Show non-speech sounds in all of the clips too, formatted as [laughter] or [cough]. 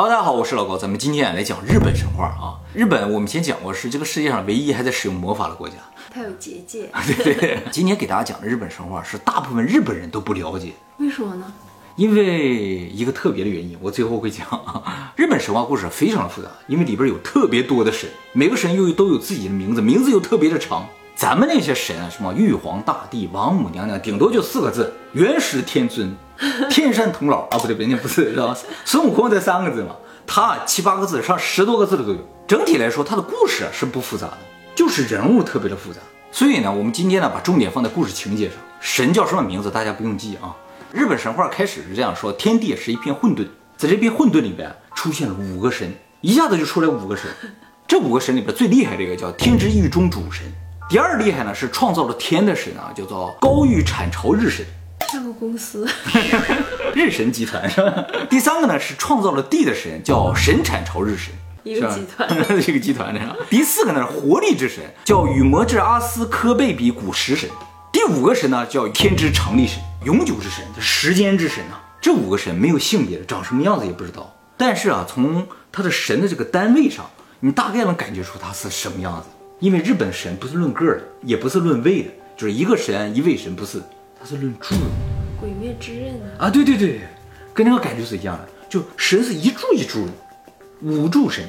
Hello，大家好，我是老高，咱们今天来讲日本神话啊。日本我们先讲过是这个世界上唯一还在使用魔法的国家。它有结界，[laughs] 对对。今天给大家讲的日本神话是大部分日本人都不了解，为什么呢？因为一个特别的原因，我最后会讲。[laughs] 日本神话故事非常的复杂，因为里边有特别多的神，每个神又都有自己的名字，名字又特别的长。咱们那些神啊，什么玉皇大帝、王母娘娘，顶多就四个字：元始天尊、[laughs] 天山童姥啊，不对，人家不是，知道吧？孙悟空才三个字嘛，他七八个字，上十多个字的都有。整体来说，他的故事是不复杂的，就是人物特别的复杂。所以呢，我们今天呢，把重点放在故事情节上。神叫什么名字，大家不用记啊。日本神话开始是这样说：天地是一片混沌，在这片混沌里边出现了五个神，一下子就出来五个神。这五个神里边最厉害的一个叫天之狱中主神。第二厉害呢是创造了天的神啊，叫做高玉产朝日神，像个公司，日神集团是吧？[laughs] 第三个呢是创造了地的神，叫神产朝日神，一个集团，[laughs] 一个集团的。第四个呢是活力之神，叫羽魔智阿斯科贝比古时神。第五个神呢叫天之长力神，永久之神，时间之神啊。这五个神没有性别，长什么样子也不知道。但是啊，从他的神的这个单位上，你大概能感觉出他是什么样子。因为日本神不是论个的，也不是论位的，就是一个神一位神不是，它是论柱。鬼灭之刃啊，对对对，跟那个感觉是一样的，就神是一柱一柱的，五柱神。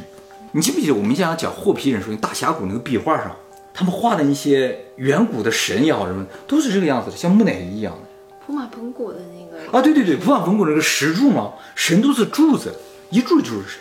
你记不记得我们讲讲霍皮人说大峡谷那个壁画上，他们画的那些远古的神也好什么，都是这个样子的，像木乃伊一样的。普马盆古的那个啊，对对对，普马盆古那个石柱嘛，神都是柱子，一柱一柱的神。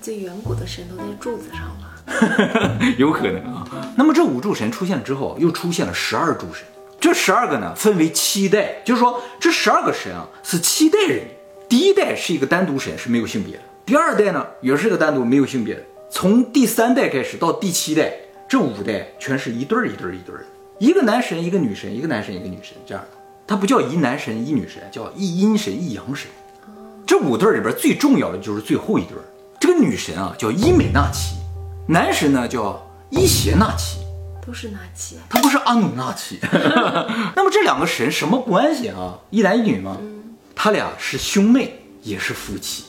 最远古的神都在柱子上了。[laughs] 有可能啊。那么这五柱神出现了之后，又出现了十二柱神。这十二个呢，分为七代，就是说这十二个神啊是七代人。第一代是一个单独神，是没有性别的。第二代呢，也是个单独没有性别的。从第三代开始到第七代，这五代全是一对儿一对儿一对儿的，一个男神一个女神，一个男神一个女神这样的。它不叫一男神一女神，叫一阴神一阳神。这五对儿里边最重要的就是最后一对儿，这个女神啊叫伊美娜奇。男神呢叫伊邪那岐，都是纳奇，他不是阿努纳奇。[laughs] 那么这两个神什么关系啊？一男一女吗？他俩是兄妹，也是夫妻，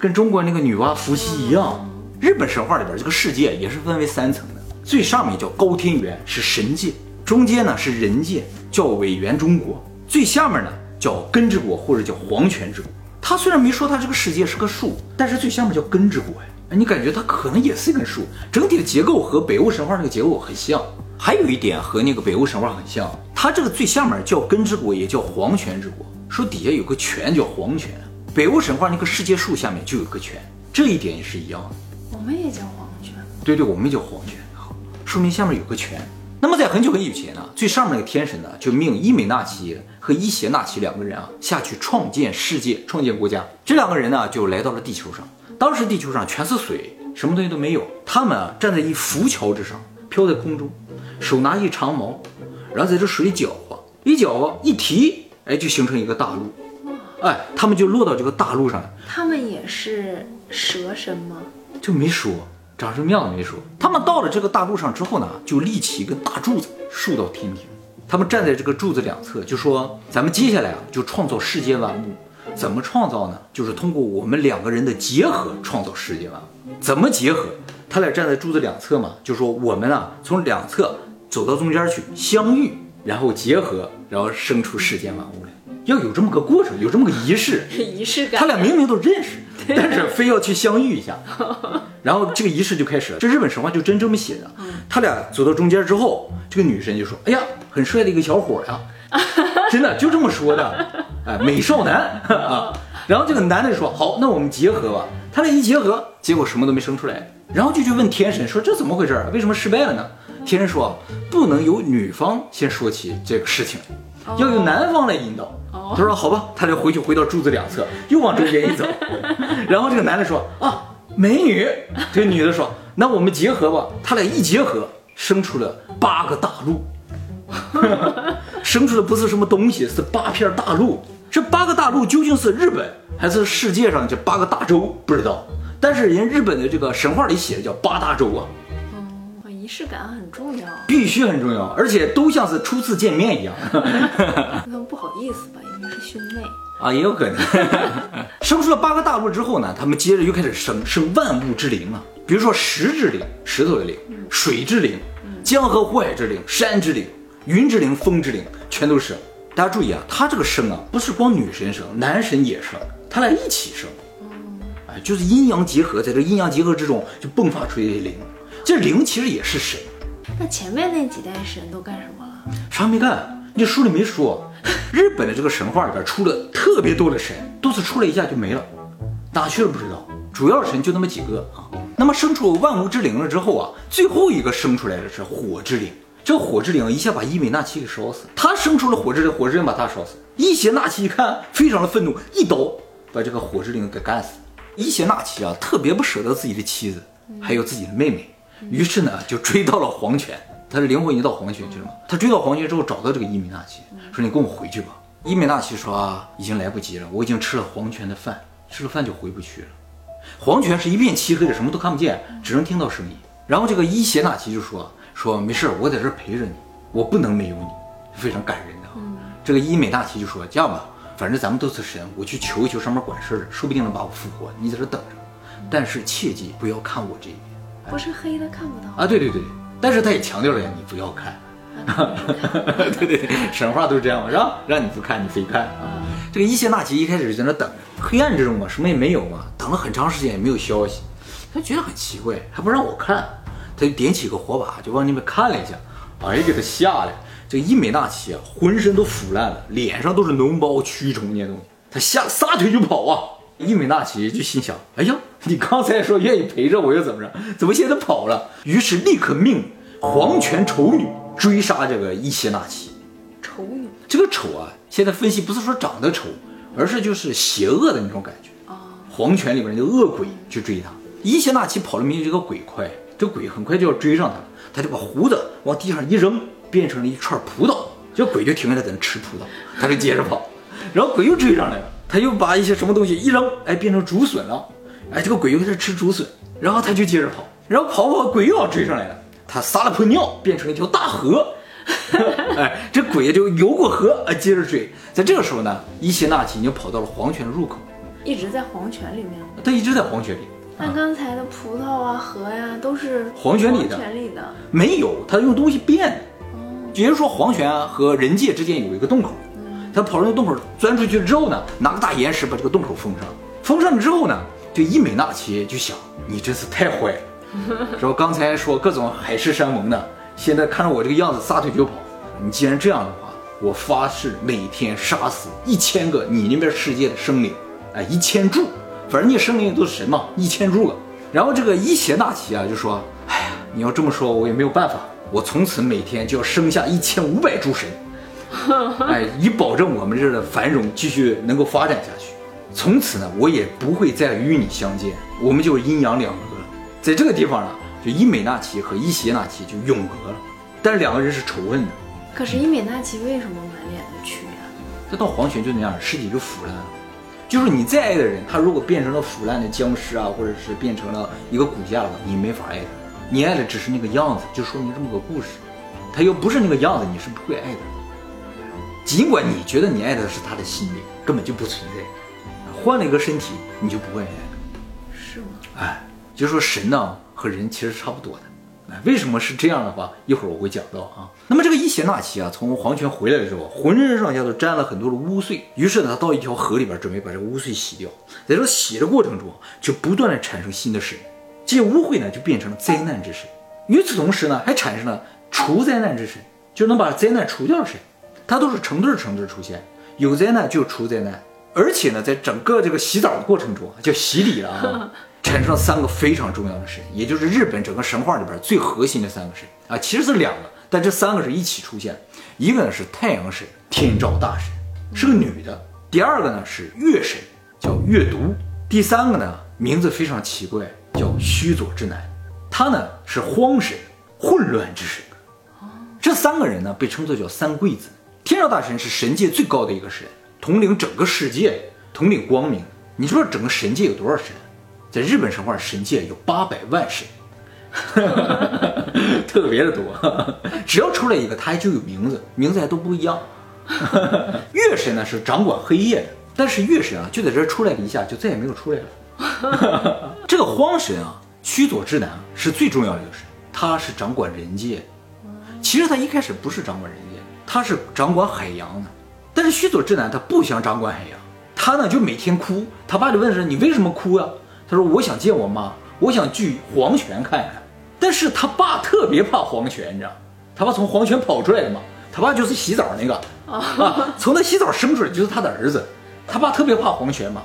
跟中国那个女娲伏羲一样。日本神话里边这个世界也是分为三层的，最上面叫高天原，是神界；中间呢是人界，叫尾原中国；最下面呢叫根之国或者叫黄泉之国。他虽然没说他这个世界是个树，但是最下面叫根之国呀。哎，你感觉它可能也是一根树，整体的结构和北欧神话那个结构很像。还有一点和那个北欧神话很像，它这个最下面叫根之国，也叫黄泉之国，说底下有个泉叫黄泉。北欧神话那个世界树下面就有个泉，这一点也是一样的。我们也叫黄泉。对对，我们也叫黄泉，说明下面有个泉。那么在很久很久以前呢，最上面那个天神呢，就命伊美纳奇和伊邪那岐两个人啊下去创建世界、创建国家。这两个人呢，就来到了地球上。当时地球上全是水，什么东西都没有。他们啊站在一浮桥之上，飘在空中，手拿一长矛，然后在这水搅和，一搅和一提，哎，就形成一个大陆。哎，他们就落到这个大陆上。他们也是蛇身吗？就没说长什么样子没说。他们到了这个大陆上之后呢，就立起一根大柱子，竖到天庭。他们站在这个柱子两侧，就说：“咱们接下来啊，就创造世间万物。”怎么创造呢？就是通过我们两个人的结合创造世界万物。怎么结合？他俩站在柱子两侧嘛，就说我们啊从两侧走到中间去相遇，然后结合，然后生出世间万物来。要有这么个过程，有这么个仪式。仪式感。他俩明明都认识，[laughs] 但是非要去相遇一下，然后这个仪式就开始了。这日本神话就真这么写的。他俩走到中间之后，这个女神就说：“哎呀，很帅的一个小伙呀。”真的就这么说的，哎，美少男啊。然后这个男的说：“好，那我们结合吧。”他俩一结合，结果什么都没生出来。然后就去问天神说：“这怎么回事？为什么失败了呢？”天神说：“不能由女方先说起这个事情，要由男方来引导。”他说：“好吧。”他就回去回到柱子两侧，又往中间一走。[laughs] 然后这个男的说：“啊，美女。”这个女的说：“那我们结合吧。”他俩一结合，生出了八个大陆。[laughs] 生出的不是什么东西，是八片大陆。这八个大陆究竟是日本还是世界上这八个大洲？不知道。但是人日本的这个神话里写的叫八大洲啊。哦，仪式感很重要，必须很重要，而且都像是初次见面一样。[laughs] 那不好意思吧，因为是兄妹。啊，也有可能。[laughs] 生出了八个大陆之后呢，他们接着又开始生生万物之灵啊，比如说石之灵，石头的灵；水之灵，江河湖海之灵；山之灵，云之灵，风之灵，全都是。大家注意啊，他这个生啊，不是光女神生，男神也生，他俩一起生。哎，就是阴阳结合，在这阴阳结合之中就迸发出一些灵。这灵其实也是神，那前面那几代神都干什么了？啥没干？你书里没说。日本的这个神话里边出了特别多的神，都是出来一下就没了，哪去了不知道。主要神就那么几个啊。那么生出万物之灵了之后啊，最后一个生出来的是火之灵。这个火之灵一下把伊美娜奇给烧死，他生出了火之灵，火之灵把他烧死。伊邪那岐一看，非常的愤怒，一刀把这个火之灵给干死。伊邪那岐啊，特别不舍得自己的妻子，还有自己的妹妹，于是呢就追到了黄泉。他的灵魂已经到黄泉去了嘛？他追到黄泉之后，找到这个伊美娜奇，说：“你跟我回去吧。”伊美娜奇说：“啊，已经来不及了，我已经吃了黄泉的饭，吃了饭就回不去了。黄泉是一片漆黑的，什么都看不见，只能听到声音。”然后这个伊邪那岐就说：“说没事，我在这陪着你，我不能没有你，非常感人的。”这个伊美大奇就说：“这样吧，反正咱们都是神，我去求一求上面管事的，说不定能把我复活。你在这等着，但是切记不要看我这一边。”不是黑的看不到啊？对对对。但是他也强调了呀，你不要看，[laughs] 对对对，神话都是这样嘛，是吧？让你不看，你非看啊。这个伊邪那岐一开始就在那等着，黑暗之中嘛，什么也没有嘛，等了很长时间也没有消息，他觉得很奇怪，还不让我看，他就点起个火把，就往那边看了一下，哎，给他吓的。这个伊美纳奇啊，浑身都腐烂了，脸上都是脓包、蛆虫那些东西，他吓撒腿就跑啊。伊美纳奇就心想：哎呀，你刚才说愿意陪着我，又怎么着？怎么现在跑了？于是立刻命黄泉丑女追杀这个伊邪那岐。丑女，这个丑啊，现在分析不是说长得丑，而是就是邪恶的那种感觉。啊，黄泉里边的恶鬼去追他。伊邪那岐跑的没有这个鬼快，这鬼很快就要追上他，他就把胡子往地上一扔，变成了一串葡萄，这鬼就停下来在那吃葡萄，他就接着跑，然后鬼又追上来了。他又把一些什么东西一扔，哎，变成竹笋了，哎，这个鬼又开始吃竹笋，然后他就接着跑，然后跑跑，鬼又要追上来了，他撒了泼尿，变成了一条大河，[laughs] 哎，这鬼就游过河，哎，接着追。在这个时候呢，伊邪那岐已经跑到了黄泉的入口，一直在黄泉里面他一直在黄泉里。那刚才的葡萄啊、河呀，都是黄泉里的。黄泉里的没有，他用东西变的。哦，也就是说，黄泉和人界之间有一个洞口。他跑到那洞口钻出去之后呢，拿个大岩石把这个洞口封上。封上了之后呢，这伊美那奇就想：你真是太坏了，[laughs] 是吧？刚才说各种海誓山盟的，现在看着我这个样子撒腿就跑。你既然这样的话，我发誓每天杀死一千个你那边世界的生灵，哎，一千柱，反正你生灵都是神嘛，一千柱了。然后这个伊邪那岐啊就说：哎呀，你要这么说，我也没有办法，我从此每天就要生下一千五百诸神。[laughs] 哎，以保证我们这儿的繁荣继续能够发展下去。从此呢，我也不会再与你相见，我们就阴阳两隔了。在这个地方呢，就伊美那岐和伊邪那岐就永隔了。但是两个人是仇恨的。可是伊美那岐为什么满脸的蛆呀？他到黄泉就那样，尸体就腐烂了。就是你再爱的人，他如果变成了腐烂的僵尸啊，或者是变成了一个骨架了，你没法爱他。你爱的只是那个样子，就说明这么个故事。他又不是那个样子，你是不会爱的。尽管你觉得你爱的是他的心灵，根本就不存在。换了一个身体，你就不会爱了，是吗？哎，就说神呢和人其实差不多的。为什么是这样的话？一会儿我会讲到啊。那么这个伊邪那岐啊，从黄泉回来的时候，浑身上下都沾了很多的污秽。于是呢，他到一条河里边，准备把这个污秽洗掉。在这洗的过程中，就不断的产生新的神，这些污秽呢就变成了灾难之神。与此同时呢，还产生了除灾难之神，就能把灾难除掉的神。它都是成对成对出现，有灾难就除灾难，而且呢，在整个这个洗澡的过程中，叫洗礼了啊，[laughs] 产生了三个非常重要的神，也就是日本整个神话里边最核心的三个神啊，其实是两个，但这三个是一起出现，一个呢是太阳神天照大神，是个女的；第二个呢是月神，叫月读；第三个呢名字非常奇怪，叫须佐之男，他呢是荒神，混乱之神。这三个人呢被称作叫三贵子。天照大神是神界最高的一个神，统领整个世界，统领光明。你说整个神界有多少神？在日本神话，神界有八百万神，[laughs] 特别的多。只要出来一个，他就有名字，名字还都不一样。月神呢是掌管黑夜的，但是月神啊，就在这儿出来了一下，就再也没有出来了。[laughs] 这个荒神啊，须佐之男啊是最重要的一个神，他是掌管人界。其实他一开始不是掌管人界，他是掌管海洋的。但是须佐之男他不想掌管海洋，他呢就每天哭。他爸就问说：“你为什么哭呀？”他说：“我想见我妈，我想去黄泉看看。”但是他爸特别怕黄泉，你知道，他爸从黄泉跑出来的嘛。他爸就是洗澡那个啊，从他洗澡生出来就是他的儿子。他爸特别怕黄泉嘛，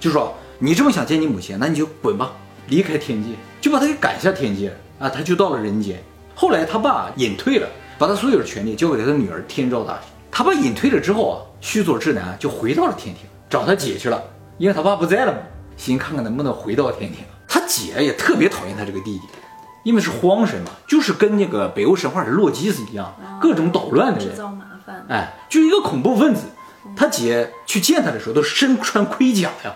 就说你这么想见你母亲，那你就滚吧，离开天界，就把他给赶下天界啊，他就到了人间。后来他爸隐退了，把他所有的权利交给他的女儿天照大神。他把隐退了之后啊，须佐之男就回到了天庭找他姐去了，因为他爸不在了嘛，寻看看能不能回到天庭。他姐也特别讨厌他这个弟弟。因为是荒神嘛，就是跟那个北欧神话的洛基斯一样，各种捣乱的人，制造麻烦。哎，就是一个恐怖分子。他姐去见他的时候都身穿盔甲呀，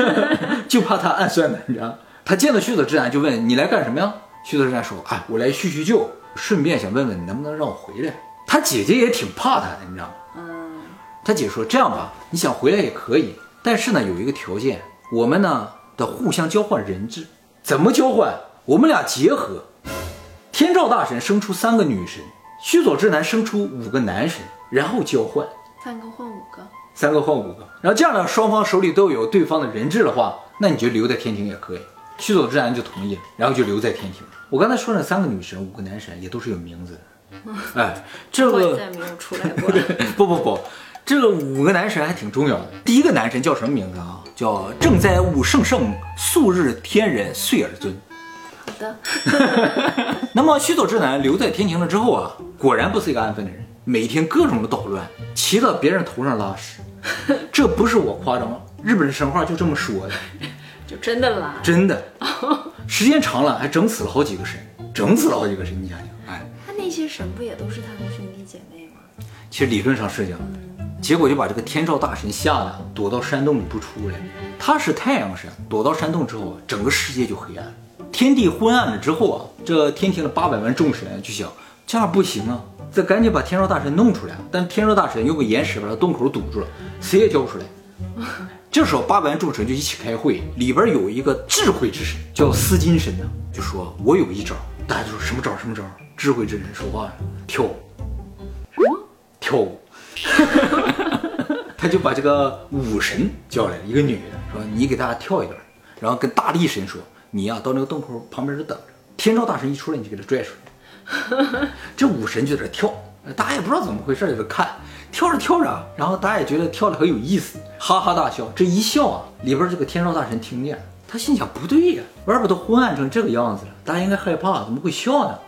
[laughs] 就怕他暗算的，你知道他见到须佐之男就问你来干什么呀？须佐之男说：“哎，我来叙叙旧，顺便想问问你能不能让我回来。”他姐姐也挺怕他的，你知道吗？嗯，他姐说：“这样吧，你想回来也可以，但是呢有一个条件，我们呢得互相交换人质。怎么交换？”我们俩结合，天照大神生出三个女神，须佐之男生出五个男神，然后交换，三个换五个，三个换五个，然后这样呢，双方手里都有对方的人质的话，那你就留在天庭也可以。须佐之男就同意了，然后就留在天庭。我刚才说那三个女神，五个男神也都是有名字的，哎，这个再没有出来过。[laughs] 不不不，这个五个男神还挺重要的。第一个男神叫什么名字啊？叫正在悟圣圣素日天人岁尔尊。好的，[laughs] [laughs] 那么须佐之男留在天庭了之后啊，果然不是一个安分的人，每天各种的捣乱，骑到别人头上拉屎，这不是我夸张，日本神话就这么说的，就真的拉，真的，时间长了还整死了好几个神，整死了好几个神，你想想，那些神不也都是他的兄弟姐妹吗？其实理论上是这样的，结果就把这个天照大神吓得躲到山洞里不出来，他是太阳神，躲到山洞之后，整个世界就黑暗了。天地昏暗了之后啊，这天庭的八百万众神就想，这样不行啊，得赶紧把天照大神弄出来。但天照大神用个岩石把他洞口堵住了，谁也交不出来。[laughs] 这时候八百万众神就一起开会，里边有一个智慧之神叫司金神呢，就说：“我有一招。”大家就说：“什么招？什么招？”智慧之神说话了：“跳舞。”什么？跳舞。[laughs] 他就把这个武神叫来了，一个女的，说：“你给大家跳一段。”然后跟大力神说。你呀，到那个洞口旁边就等着，天照大神一出来，你就给他拽出来。[laughs] 这武神就在这跳，大家也不知道怎么回事，在这看，跳着跳着，然后大家也觉得跳的很有意思，哈哈大笑。这一笑啊，里边这个天照大神听见了，他心想不对呀，外边都昏暗成这个样子了，大家应该害怕，怎么会笑呢？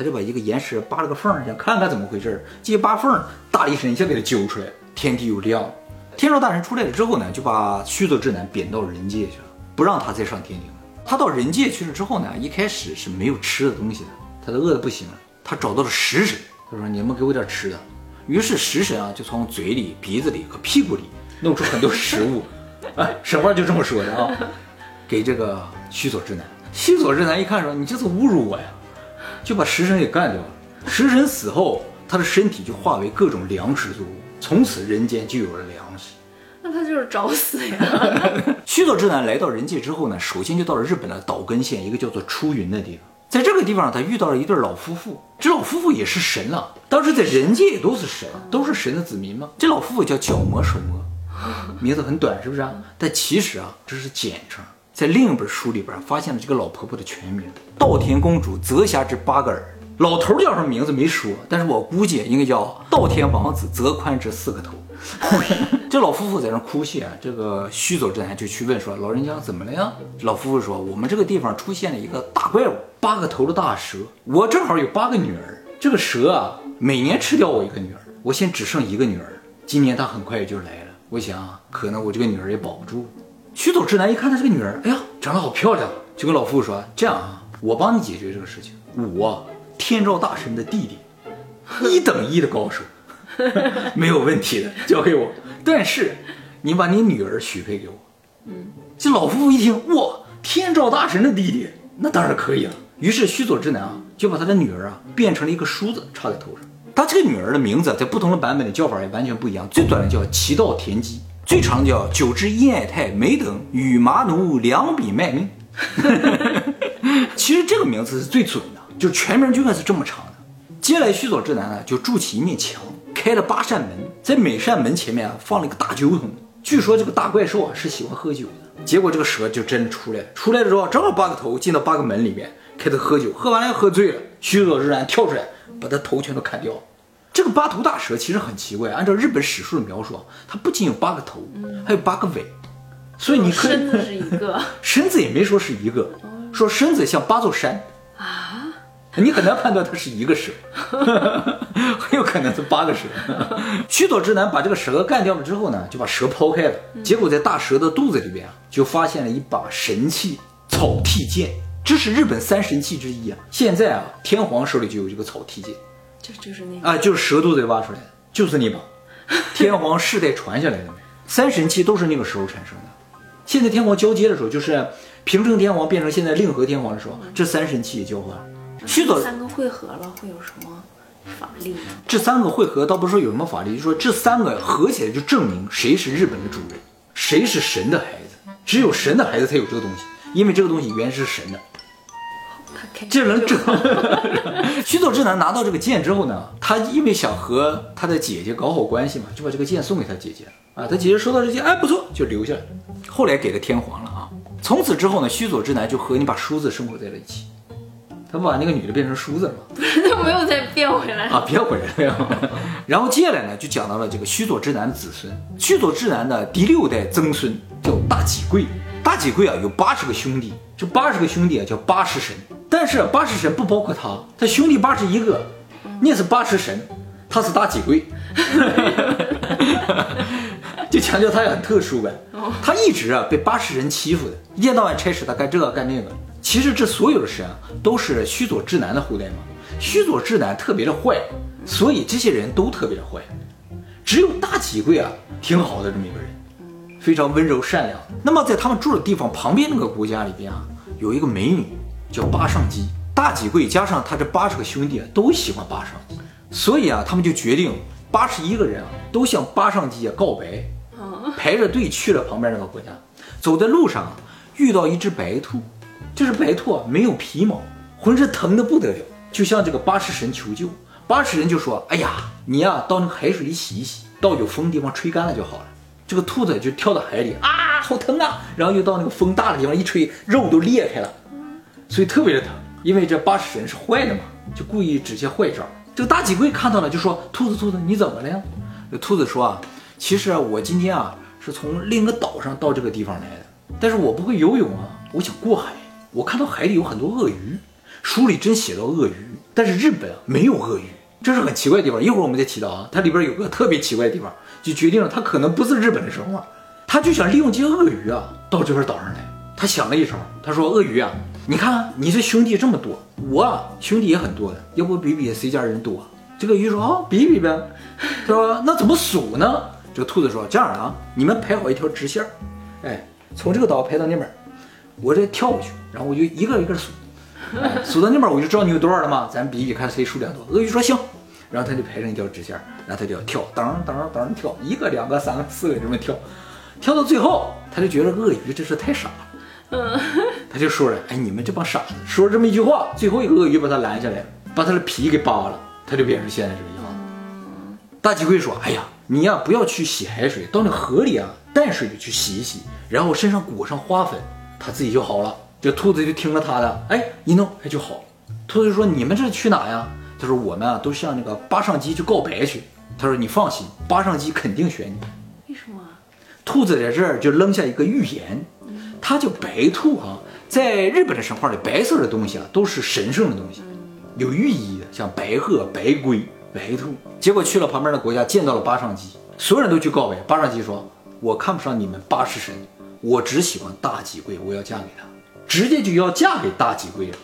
他就把一个岩石扒了个缝，想看看怎么回事。这一扒缝，大力神一下给他揪出来，天地又亮了。天照大神出来了之后呢，就把须佐之男贬到人界去了，不让他再上天庭。他到人界去了之后呢，一开始是没有吃的东西的，他都饿得不行了。他找到了食神，他说：“你们给我点吃的。”于是食神啊，就从嘴里、鼻子里和屁股里弄出很多食物。哎，神话就这么说的啊，给这个须佐之男。须佐之男一看说：“你这是侮辱我呀！”就把食神给干掉了。食神死后，他的身体就化为各种粮食作物，从此人间就有了粮食。那他就是找死呀！须佐之男来到人界之后呢，首先就到了日本的岛根县一个叫做出云的地方。在这个地方，他遇到了一对老夫妇。这老夫妇也是神了，当时在人界也都是神，都是神的子民嘛。这老夫妇叫角魔手魔，名字很短，是不是啊？但其实啊，这是简称。在另一本书里边发现了这个老婆婆的全名：稻田公主泽霞之八个儿。老头叫什么名字没说，但是我估计应该叫稻田王子泽宽之四个头。[laughs] 这老夫妇在那哭泣啊，这个须佐之男就去问说：“老人家怎么了呀？”老夫妇说：“我们这个地方出现了一个大怪物，八个头的大蛇。我正好有八个女儿，这个蛇啊，每年吃掉我一个女儿。我现只剩一个女儿，今年她很快也就来了。我想，可能我这个女儿也保不住。”须佐之男一看他这个女儿，哎呀，长得好漂亮，就跟老夫妇说：“这样啊，我帮你解决这个事情。我天照大神的弟弟，一等一的高手。[laughs] ”没有问题的，交给我。但是，你把你女儿许配给我。嗯，这老夫妇一听，哇，天照大神的弟弟，那当然可以了。于是须佐之男啊，就把他的女儿啊变成了一个梳子插在头上。他这个女儿的名字在不同的版本的叫法也完全不一样。最短的叫祈道田姬，最长叫九只阴爱太，梅等与麻奴两笔卖命。[laughs] 其实这个名字是最准的，就全名就该是这么长的。接下来须佐之男呢，就筑起一面墙，开了八扇门，在每扇门前面啊放了一个大酒桶。据说这个大怪兽啊是喜欢喝酒的，结果这个蛇就真的出来了。出来的时候正好八个头进到八个门里面，开始喝酒，喝完了喝醉了，须佐之男跳出来把他头全都砍掉。这个八头大蛇其实很奇怪，按照日本史书的描述，它不仅有八个头，还有八个尾，所以你可以身子是一个。[laughs] 身子也没说是一个，说身子像八座山。啊，你很难判断它是一个蛇，[laughs] 很有可能是八个蛇。[laughs] 须佐之男把这个蛇干掉了之后呢，就把蛇抛开了，结果在大蛇的肚子里边啊，就发现了一把神器草剃剑，这是日本三神器之一啊。现在啊，天皇手里就有这个草剃剑就就是那个啊，就是蛇肚子里挖出来的，就是那把天皇世代传下来的三神器都是那个时候产生的。现在天皇交接的时候，就是平成天皇变成现在令和天皇的时候，这三神器也交换了。须佐三个汇合了会有什么法力呢？这三个汇合倒不是说有什么法力，就说这三个合起来就证明谁是日本的主人，谁是神的孩子，只有神的孩子才有这个东西，因为这个东西原是神的。这能就证。[laughs] 须佐之男拿到这个剑之后呢，他因为想和他的姐姐搞好关系嘛，就把这个剑送给他姐姐啊。他姐姐收到这剑，哎，不错，就留下来了。后来给了天皇了啊。从此之后呢，须佐之男就和你把梳子生活在了一起。他不把那个女的变成梳子了吗？[laughs] 他没有再变回来。啊，变回来了。[laughs] 然后接下来呢，就讲到了这个须佐之男的子孙，须佐之男的第六代曾孙叫大己贵。大己贵啊，有八十个兄弟，这八十个兄弟啊叫八十神，但是八十神不包括他，他兄弟八十一个，那是八十神，他是大己贵，[laughs] 就强调他也很特殊呗。他一直啊被八十人欺负的，一天到晚差使他干这个干那个。其实这所有的神啊都是须佐之男的后代嘛，须佐之男特别的坏，所以这些人都特别的坏，只有大己贵啊挺好的这么一个人。非常温柔善良。那么在他们住的地方旁边那个国家里边啊，有一个美女叫巴上姬。大几贵加上他这八十个兄弟啊，都喜欢巴上姬，所以啊，他们就决定八十一个人啊，都向巴上姬啊告白，排着队去了旁边那个国家。走在路上啊，遇到一只白兔，这只白兔啊没有皮毛，浑身疼得不得了，就向这个八十神求救。八十神就说：“哎呀，你呀、到那个海水里洗一洗，到有风的地方吹干了就好了。”这个兔子就跳到海里啊，好疼啊！然后又到那个风大的地方一吹，肉都裂开了，所以特别的疼。因为这八十神是坏的嘛，就故意指些坏招。这个大脊贵看到了，就说：“兔子，兔子，你怎么了呀？”兔子说：“啊，其实啊，我今天啊是从另一个岛上到这个地方来的，但是我不会游泳啊，我想过海。我看到海里有很多鳄鱼，书里真写到鳄鱼，但是日本啊没有鳄鱼，这是很奇怪的地方。一会儿我们再提到啊，它里边有个特别奇怪的地方，就决定了它可能不是日本的生物，他就想利用这些鳄鱼啊到这块岛上来。他想了一招，他说：“鳄鱼啊，你看你这兄弟这么多，我啊兄弟也很多的，要不比比谁家人多？”这个鱼说：“啊，比比呗。”他说：“那怎么数呢？”这个兔子说：“这样啊，你们排好一条直线，哎，从这个岛排到那边，我这跳过去，然后我就一个一个数，数到那边我就知道你有多少了嘛，咱比比看谁数量多。”鳄鱼说：“行。”然后他就排成一条直线，然后他就要跳，噔噔噔跳，一个、两个、三个、四个这么跳，跳到最后，他就觉得鳄鱼真是太傻了。他就说了：“哎，你们这帮傻子！”说了这么一句话，最后一个鳄鱼把他拦下来，把他的皮给扒了，他就变成现在这个样子。大鸡龟说：“哎呀，你呀不要去洗海水，到那河里啊淡水里去洗一洗，然后身上裹上花粉，他自己就好了。”这兔子就听了他的，哎，一弄哎就好。兔子就说：“你们这是去哪呀？”他说：“我们啊都向那个八上姬去告白去。”他说：“你放心，八上姬肯定选你。”为什么？兔子在这儿就扔下一个预言，它叫白兔啊。在日本的神话里，白色的东西啊都是神圣的东西，有寓意的，像白鹤、白龟、白兔。结果去了旁边的国家，见到了八上姬，所有人都去告白。八上姬说：“我看不上你们八十神，我只喜欢大吉贵，我要嫁给他。”直接就要嫁给大吉贵了。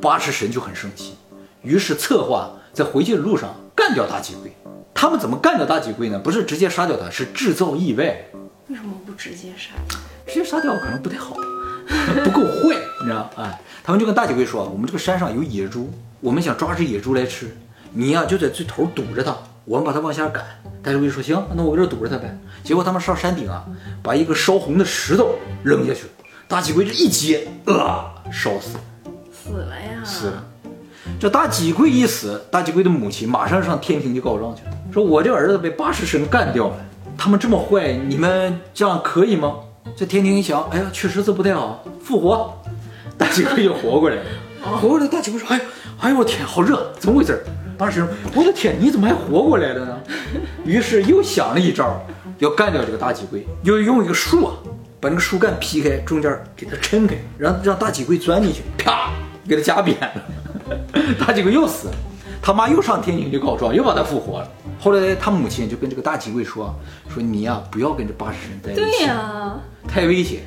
八十神就很生气，于是策划在回去的路上干掉大吉贵。他们怎么干掉大吉贵呢？不是直接杀掉他，是制造意外。为什么不直接杀？直接杀掉可能不太好，[laughs] 不够坏，你知道哎，他们就跟大吉贵说：“我们这个山上有野猪，我们想抓只野猪来吃，你呀、就在最头堵着它，我们把他往下赶。大吉贵说行，那我搁这堵着他呗。结果他们上山顶啊，把一个烧红的石头扔下去。大吉贵这一接，啊，烧死。死了呀！死了。这大吉贵一死，大吉贵的母亲马上上天庭去告状去了，说我这儿子被八十神干掉了，他们这么坏，你们这样可以吗？这天庭一想，哎呀，确实是不太好，复活，大吉贵又活过来了。[laughs] 活过来，大吉贵说，哎，哎呦我天，好热，怎么回事？八十神，我的天，你怎么还活过来了呢？于是又想了一招，要干掉这个大吉贵，又用一个树啊，把那个树干劈开，中间给它抻开，然后让大吉贵钻进去，啪，给它夹扁了。大吉贵又死了，他妈又上天庭去告状，又把他复活了。后来他母亲就跟这个大吉贵说：“说你呀、不要跟这八十神在一起，对呀、太危险，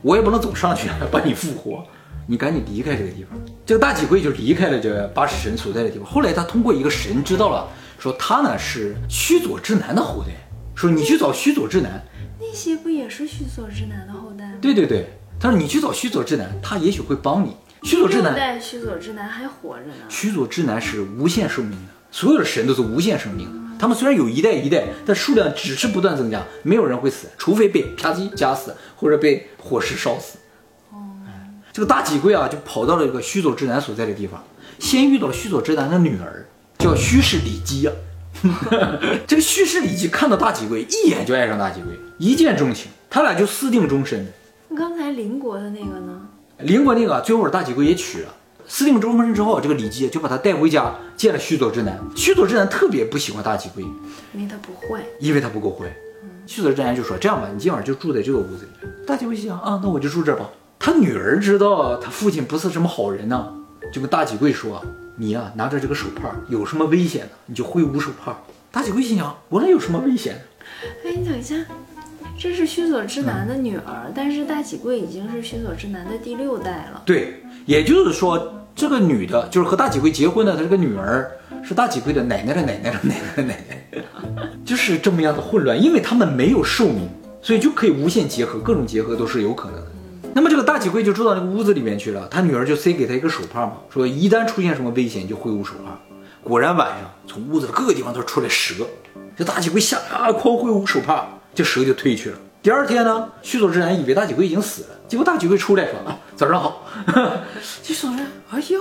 我也不能总上去把你复活，你赶紧离开这个地方。”这个大吉贵就离开了这八十神所在的地方。后来他通过一个神知道了，说他呢是须佐之男的后代，说你去找须佐之男。那些不也是须佐之男的后代吗？对对对，他说你去找须佐之男，他也许会帮你。须佐之六男代须佐之男还活着呢。须佐之男是无限寿命的，所有的神都是无限生命的。他们虽然有一代一代，但数量只是不断增加，没有人会死，除非被啪叽夹死，或者被火石烧死。哦这个大吉贵啊，就跑到了这个须佐之男所在的地方，先遇到了须佐之男的女儿，叫须氏里姬啊。[laughs] 这个须氏里姬看到大吉贵，一眼就爱上大吉贵，一见钟情，他俩就私定终身。那刚才邻国的那个呢？邻国那个最后大几贵也娶了，私定终身之后，这个李姬就把他带回家见了须佐之男。须佐之男特别不喜欢大吉贵，因为他不坏。因为他不够坏。须佐之男就说：“这样吧，你今晚就住在这个屋子里。”大吉贵心想啊，那我就住这儿吧。他女儿知道他父亲不是什么好人呢，就跟大吉贵说：“你呀、拿着这个手帕，有什么危险呢，你就挥舞手帕。”大吉贵心想：“我能有什么危险呢？哎，你等一下，这是须佐之男的女儿，但是大喜贵已经是须佐之男的第六代了。对，也就是说，这个女的，就是和大喜贵结婚的，她这个女儿是大喜贵的奶奶的奶奶的奶奶的奶奶，就是这么样的混乱，因为他们没有寿命，所以就可以无限结合，各种结合都是有可能的。那么这个大喜贵就住到那个屋子里面去了，他女儿就塞给他一个手帕嘛，说一旦出现什么危险就挥舞手帕。果然晚上从屋子的各个地方都出来蛇，这大喜贵吓啊，狂挥舞手帕，这蛇就退去了。第二天呢，须佐之男以为大吉贵已经死了，结果大吉贵出来说啊，早上好。[laughs] 这说人，哎呀，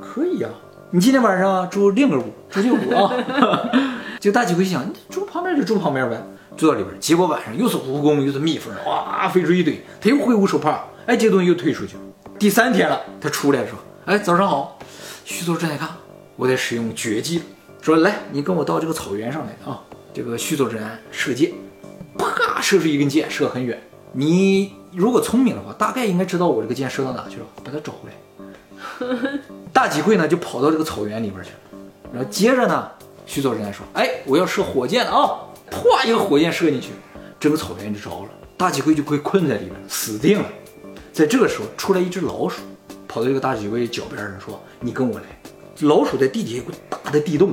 可以呀、你今天晚上住另个屋，住这屋啊。[laughs] 就大吉贵想，你住旁边就住旁边呗，住到里边。结果晚上又是蜈蚣又是蜜蜂，哇，飞出一堆，他又挥舞手帕，哎，这东西又退出去了。第三天了，他出来说，哎，早上好。须佐之男看，我得使用绝技了，说来，你跟我到这个草原上来啊。这个须佐之男射箭，啪，射出一根箭，射很远。你如果聪明的话，大概应该知道我这个箭射到哪去了，把它找回来。[laughs] 大吉贵呢就跑到这个草原里边去了，然后接着呢，徐佐之男说：“哎，我要射火箭了啊！”啪，一个火箭射进去，整个草原就着了，大吉贵就被困在里边，死定了。在这个时候，出来一只老鼠，跑到这个大吉贵脚边上说：“你跟我来。”老鼠在地底下有个大的地洞，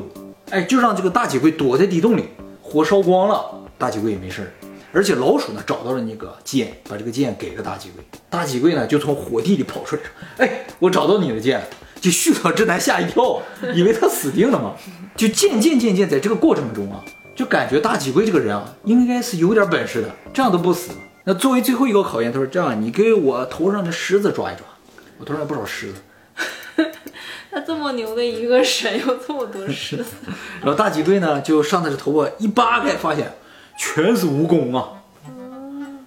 哎，就让这个大吉贵躲在地洞里，火烧光了，大脊龟也没事儿。而且老鼠呢找到了那个剑，把这个剑给了大脊龟。大脊龟呢就从火地里跑出来说：“哎，我找到你的剑了。”就须佐之男吓一跳，[laughs] 以为他死定了嘛。就渐渐渐渐在这个过程中啊，就感觉大脊龟这个人啊，应该是有点本事的，这样都不死。那作为最后一个考验，他说：“这样，你给我头上的虱子抓一抓。”我头上有不少虱子。[laughs] 他这么牛的一个神，有这么多虱子，[laughs] 然后大脊龟呢就上他的头发一扒开，发现全是蜈蚣啊。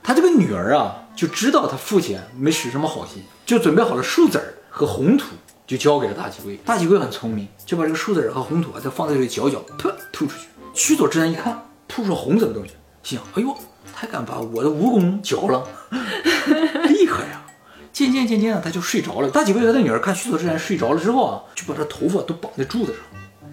他这个女儿啊就知道他父亲没使什么好心，就准备好了树籽儿和红土，就交给了大吉贵。大吉贵很聪明，就把这个树籽儿和红土啊再放在这里搅搅，噗吐出去。须佐之男一看吐出红色的东西，心想：哎呦，他敢把我的蜈蚣嚼了，[laughs] 厉害呀！渐渐渐渐的他就睡着了。大吉贵和他女儿看须佐之男睡着了之后啊，就把他头发都绑在柱子上。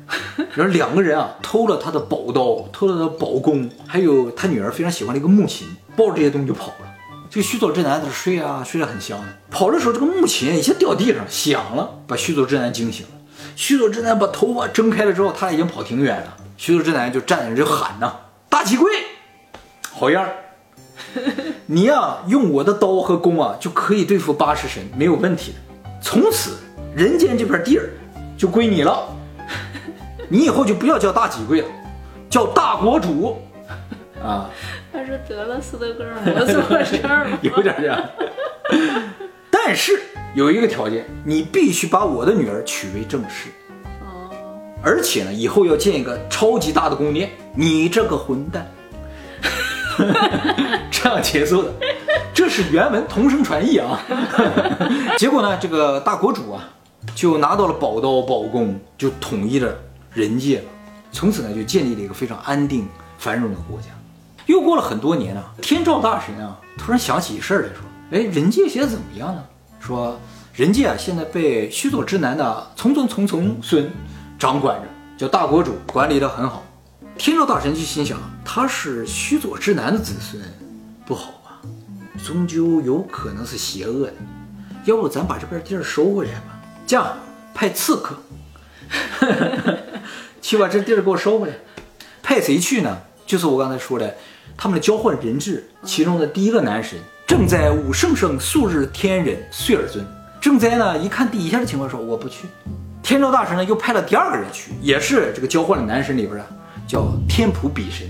[laughs] 然后两个人啊，偷了他的宝刀，偷了他的宝弓，还有他女儿非常喜欢的一个木琴，抱着这些东西就跑了。这个须佐之男在这睡啊，睡得很香。跑的时候，这个木琴一下掉地上，响了，把须佐之男惊醒了。须佐之男把头发睁开了之后，他已经跑挺远了。须佐之男就站在那就喊呐：“大吉贵，好样儿！[laughs] 你呀、用我的刀和弓啊，就可以对付八十神，没有问题的。从此人间这片地儿就归你了。”你以后就不要叫大吉贵了，叫大国主，啊，[laughs] 他是得了斯德哥尔摩综合症吗？[laughs] 有点这样。但是有一个条件，你必须把我的女儿娶为正室，哦，而且呢，以后要建一个超级大的宫殿。你这个混蛋，[laughs] 这样结束的，这是原文同声传译啊。结果呢，这个大国主啊，就拿到了宝刀宝弓，就统一了人界了。从此呢，就建立了一个非常安定繁荣的国家。又过了很多年啊，天照大神啊，突然想起一事儿来说：“哎，人界现在怎么样呢？”说人界啊，现在被须佐之男的从从从从孙掌管着，叫大国主，管理得很好。天照大神就心想，他是须佐之男的子孙，不好啊，终究有可能是邪恶的。要不咱把这片地儿收回来吧？这样派刺客去把这地儿给我收回来。派谁去呢？就是我刚才说的，他们的交换人质其中的第一个男神正在武圣圣素日天人岁尔尊。正在呢一看底下的情况说我不去。天照大神呢又派了第二个人去，也是这个交换的男神里边啊，叫天普比神。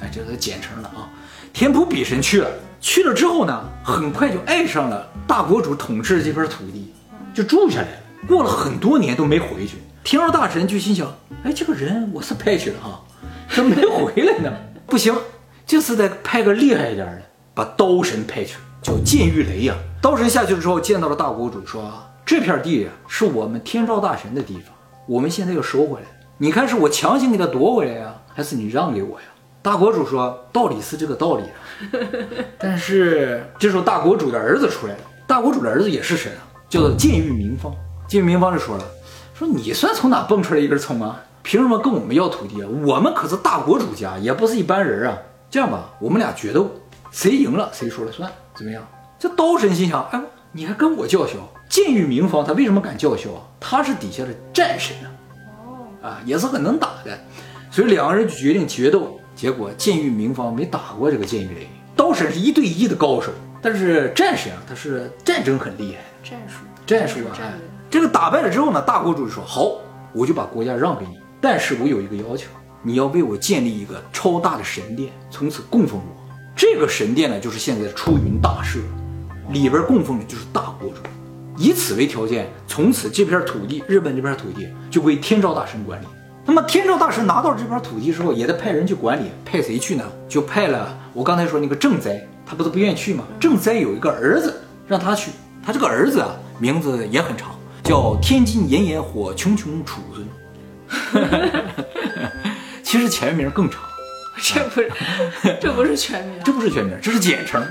哎，这是简称了啊。天普比神去了，去了之后呢，很快就爱上了大国主统治这片土地，就住下来了。过了很多年都没回去，天照大神就心想，哎，这个人我是派去了哈。怎么没回来呢？[laughs] 不行，这次得派个厉害一点的，把刀神派去，叫剑玉雷呀。刀神下去了之后，见到了大国主，说：“这片地呀，是我们天照大神的地方，我们现在要收回来。你看是我强行给他夺回来呀，还是你让给我呀？”大国主说：“道理是这个道理啊，[laughs] 但是这时候大国主的儿子出来了。大国主的儿子也是神啊，叫做剑玉明方。剑玉明方就说了：说你算从哪蹦出来一根葱啊？”凭什么跟我们要土地啊？我们可是大国主家，也不是一般人啊！这样吧，我们俩决斗，谁赢了谁说了算，怎么样？这刀神心想：哎，你还跟我叫嚣？剑玉明方他为什么敢叫嚣啊？他是底下的战神啊！哦，啊，也是很能打的，所以两个人就决定决斗。结果剑玉明方没打过这个剑玉雷，刀神是一对一的高手，但是战神啊，他是战争很厉害，战术，战术啊！这个打败了之后呢，大国主就说：好，我就把国家让给你。但是我有一个要求，你要为我建立一个超大的神殿，从此供奉我。这个神殿呢，就是现在的出云大社，里边供奉的就是大国主。以此为条件，从此这片土地，日本这片土地就归天照大神管理。那么天照大神拿到这片土地之后，也得派人去管理。派谁去呢？就派了我刚才说那个正哉，他不是不愿意去吗？正哉有一个儿子，让他去。他这个儿子啊，名字也很长，叫天津炎炎火穷穷楚尊。[laughs] 其实前名更长，这不是这不是全名，这不是全名，这是简称。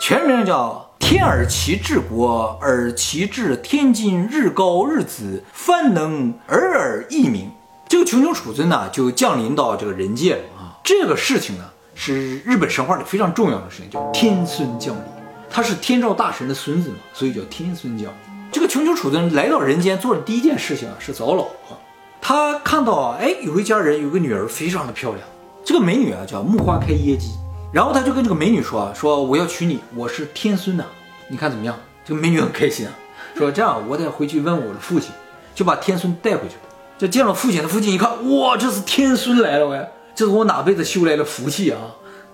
全名叫天耳其治国，耳其治天津日高日子，藩能尔尔异名。这个穷穷楚尊呢，就降临到这个人界了啊。这个事情呢，是日本神话里非常重要的事情，叫天孙降临。他是天照大神的孙子嘛，所以叫天孙降临。这个穷穷储尊来到人间做的第一件事情啊，是找老婆。他看到，哎，有一家人有个女儿非常的漂亮，这个美女啊叫木花开耶姬，然后他就跟这个美女说啊，说我要娶你，我是天孙呐，你看怎么样？这个美女很开心啊，说这样我得回去问我的父亲，就把天孙带回去。这见了父亲，的父亲一看，哇，这是天孙来了喂，这是我哪辈子修来的福气啊，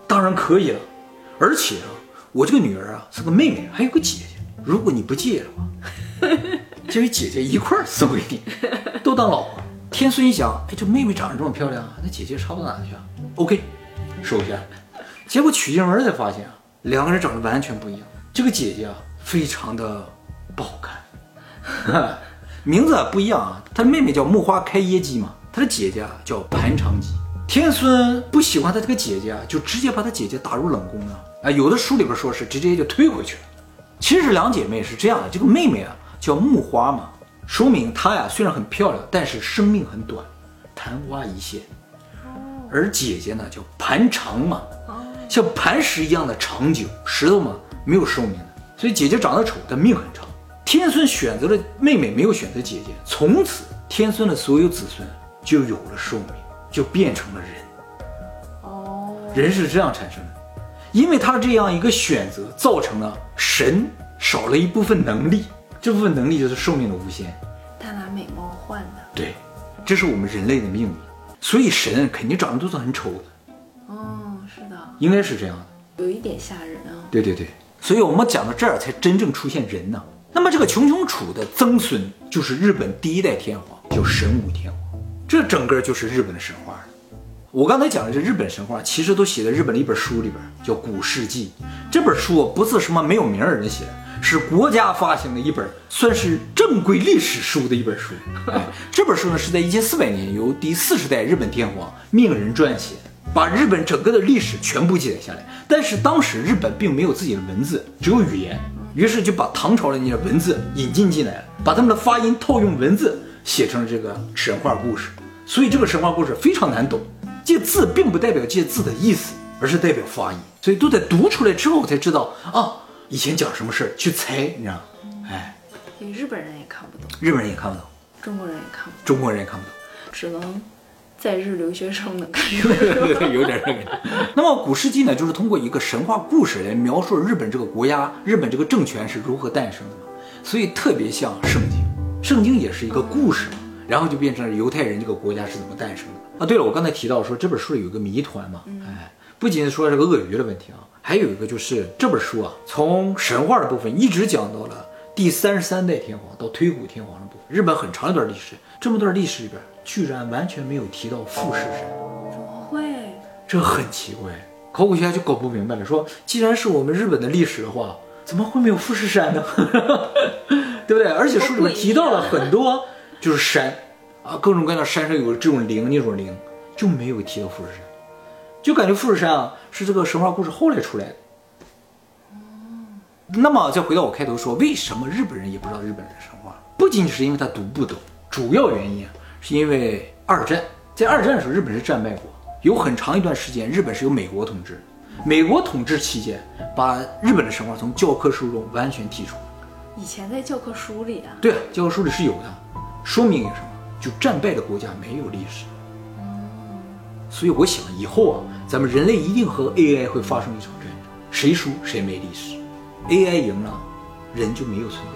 当然可以了。而且啊，我这个女儿啊是个妹妹，还有个姐姐，如果你不介意的话。[laughs] 这位姐姐一块儿送给你，[laughs] 都当老婆。天孙一想，哎，这妹妹长得这么漂亮，那姐姐差不到哪去啊？OK，收下。结果取进门才发现啊，两个人长得完全不一样。这个姐姐啊，非常的不好看，[laughs] 名字不一样啊。她妹妹叫木花开耶姬嘛，她的姐姐啊叫盘长姬。天孙不喜欢她这个姐姐啊，就直接把她姐姐打入冷宫了。啊，有的书里边说是直接就推回去了。其实两姐妹是这样的，这个妹妹啊叫木花嘛，说明她呀虽然很漂亮，但是生命很短，昙花一现。而姐姐呢叫盘长嘛，像磐石一样的长久，石头嘛没有寿命的，所以姐姐长得丑，但命很长。天孙选择了妹妹，没有选择姐姐，从此天孙的所有子孙就有了寿命，就变成了人。哦，人是这样产生的。因为他这样一个选择，造成了神少了一部分能力，这部分能力就是寿命的无限。他拿美貌换的。对，这是我们人类的命运。所以神肯定长得都是很丑的，哦，是的，应该是这样的。有一点吓人啊。对对对，所以我们讲到这儿才真正出现人呢。那么这个穷穷楚的曾孙就是日本第一代天皇，叫神武天皇，这整个就是日本的神话了。我刚才讲的这日本神话，其实都写在日本的一本书里边，叫《古世纪》。这本书不是什么没有名的人写的，是国家发行的一本，算是正规历史书的一本书。[laughs] 哎，这本书呢是在一千四百年由第四十代日本天皇命人撰写，把日本整个的历史全部记载下来。但是当时日本并没有自己的文字，只有语言，于是就把唐朝的那些文字引进进来了，把他们的发音套用文字写成了这个神话故事。所以这个神话故事非常难懂。这字并不代表这字的意思，而是代表发音，所以都得读出来之后才知道啊，以前讲什么事儿，去猜，你知道？哎，所以日本人也看不懂，日本人也看不懂，中国人也看不懂，中国人也看不懂，只能在日留学生能看懂，[laughs] 有点这个。那么古世纪呢，就是通过一个神话故事来描述日本这个国家、日本这个政权是如何诞生的嘛，所以特别像圣经，圣经也是一个故事嘛，然后就变成了犹太人这个国家是怎么诞生的。啊，对了，我刚才提到说这本书里有一个谜团嘛，哎，不仅说这个鳄鱼的问题啊，还有一个就是这本书啊，从神话的部分一直讲到了第三十三代天皇到推古天皇的部分，日本很长一段历史，这么段历史里边居然完全没有提到富士山，怎么会？这很奇怪，考古学家就搞不明白了，说既然是我们日本的历史的话，怎么会没有富士山呢？[laughs] 对不对？而且书里面提到了很多就是山。啊，各种各样的山上有这种灵，那种灵就没有提到富士山，就感觉富士山啊是这个神话故事后来出来的。那么再回到我开头说，为什么日本人也不知道日本的神话？不仅仅是因为他读不懂，主要原因啊是因为二战，在二战的时候日本是战败国，有很长一段时间日本是由美国统治，美国统治期间把日本的神话从教科书中完全剔除。以前在教科书里啊？对，教科书里是有的，说明什么？就战败的国家没有历史，所以我想以后啊，咱们人类一定和 AI 会发生一场战争，谁输谁没历史，AI 赢了，人就没有存在。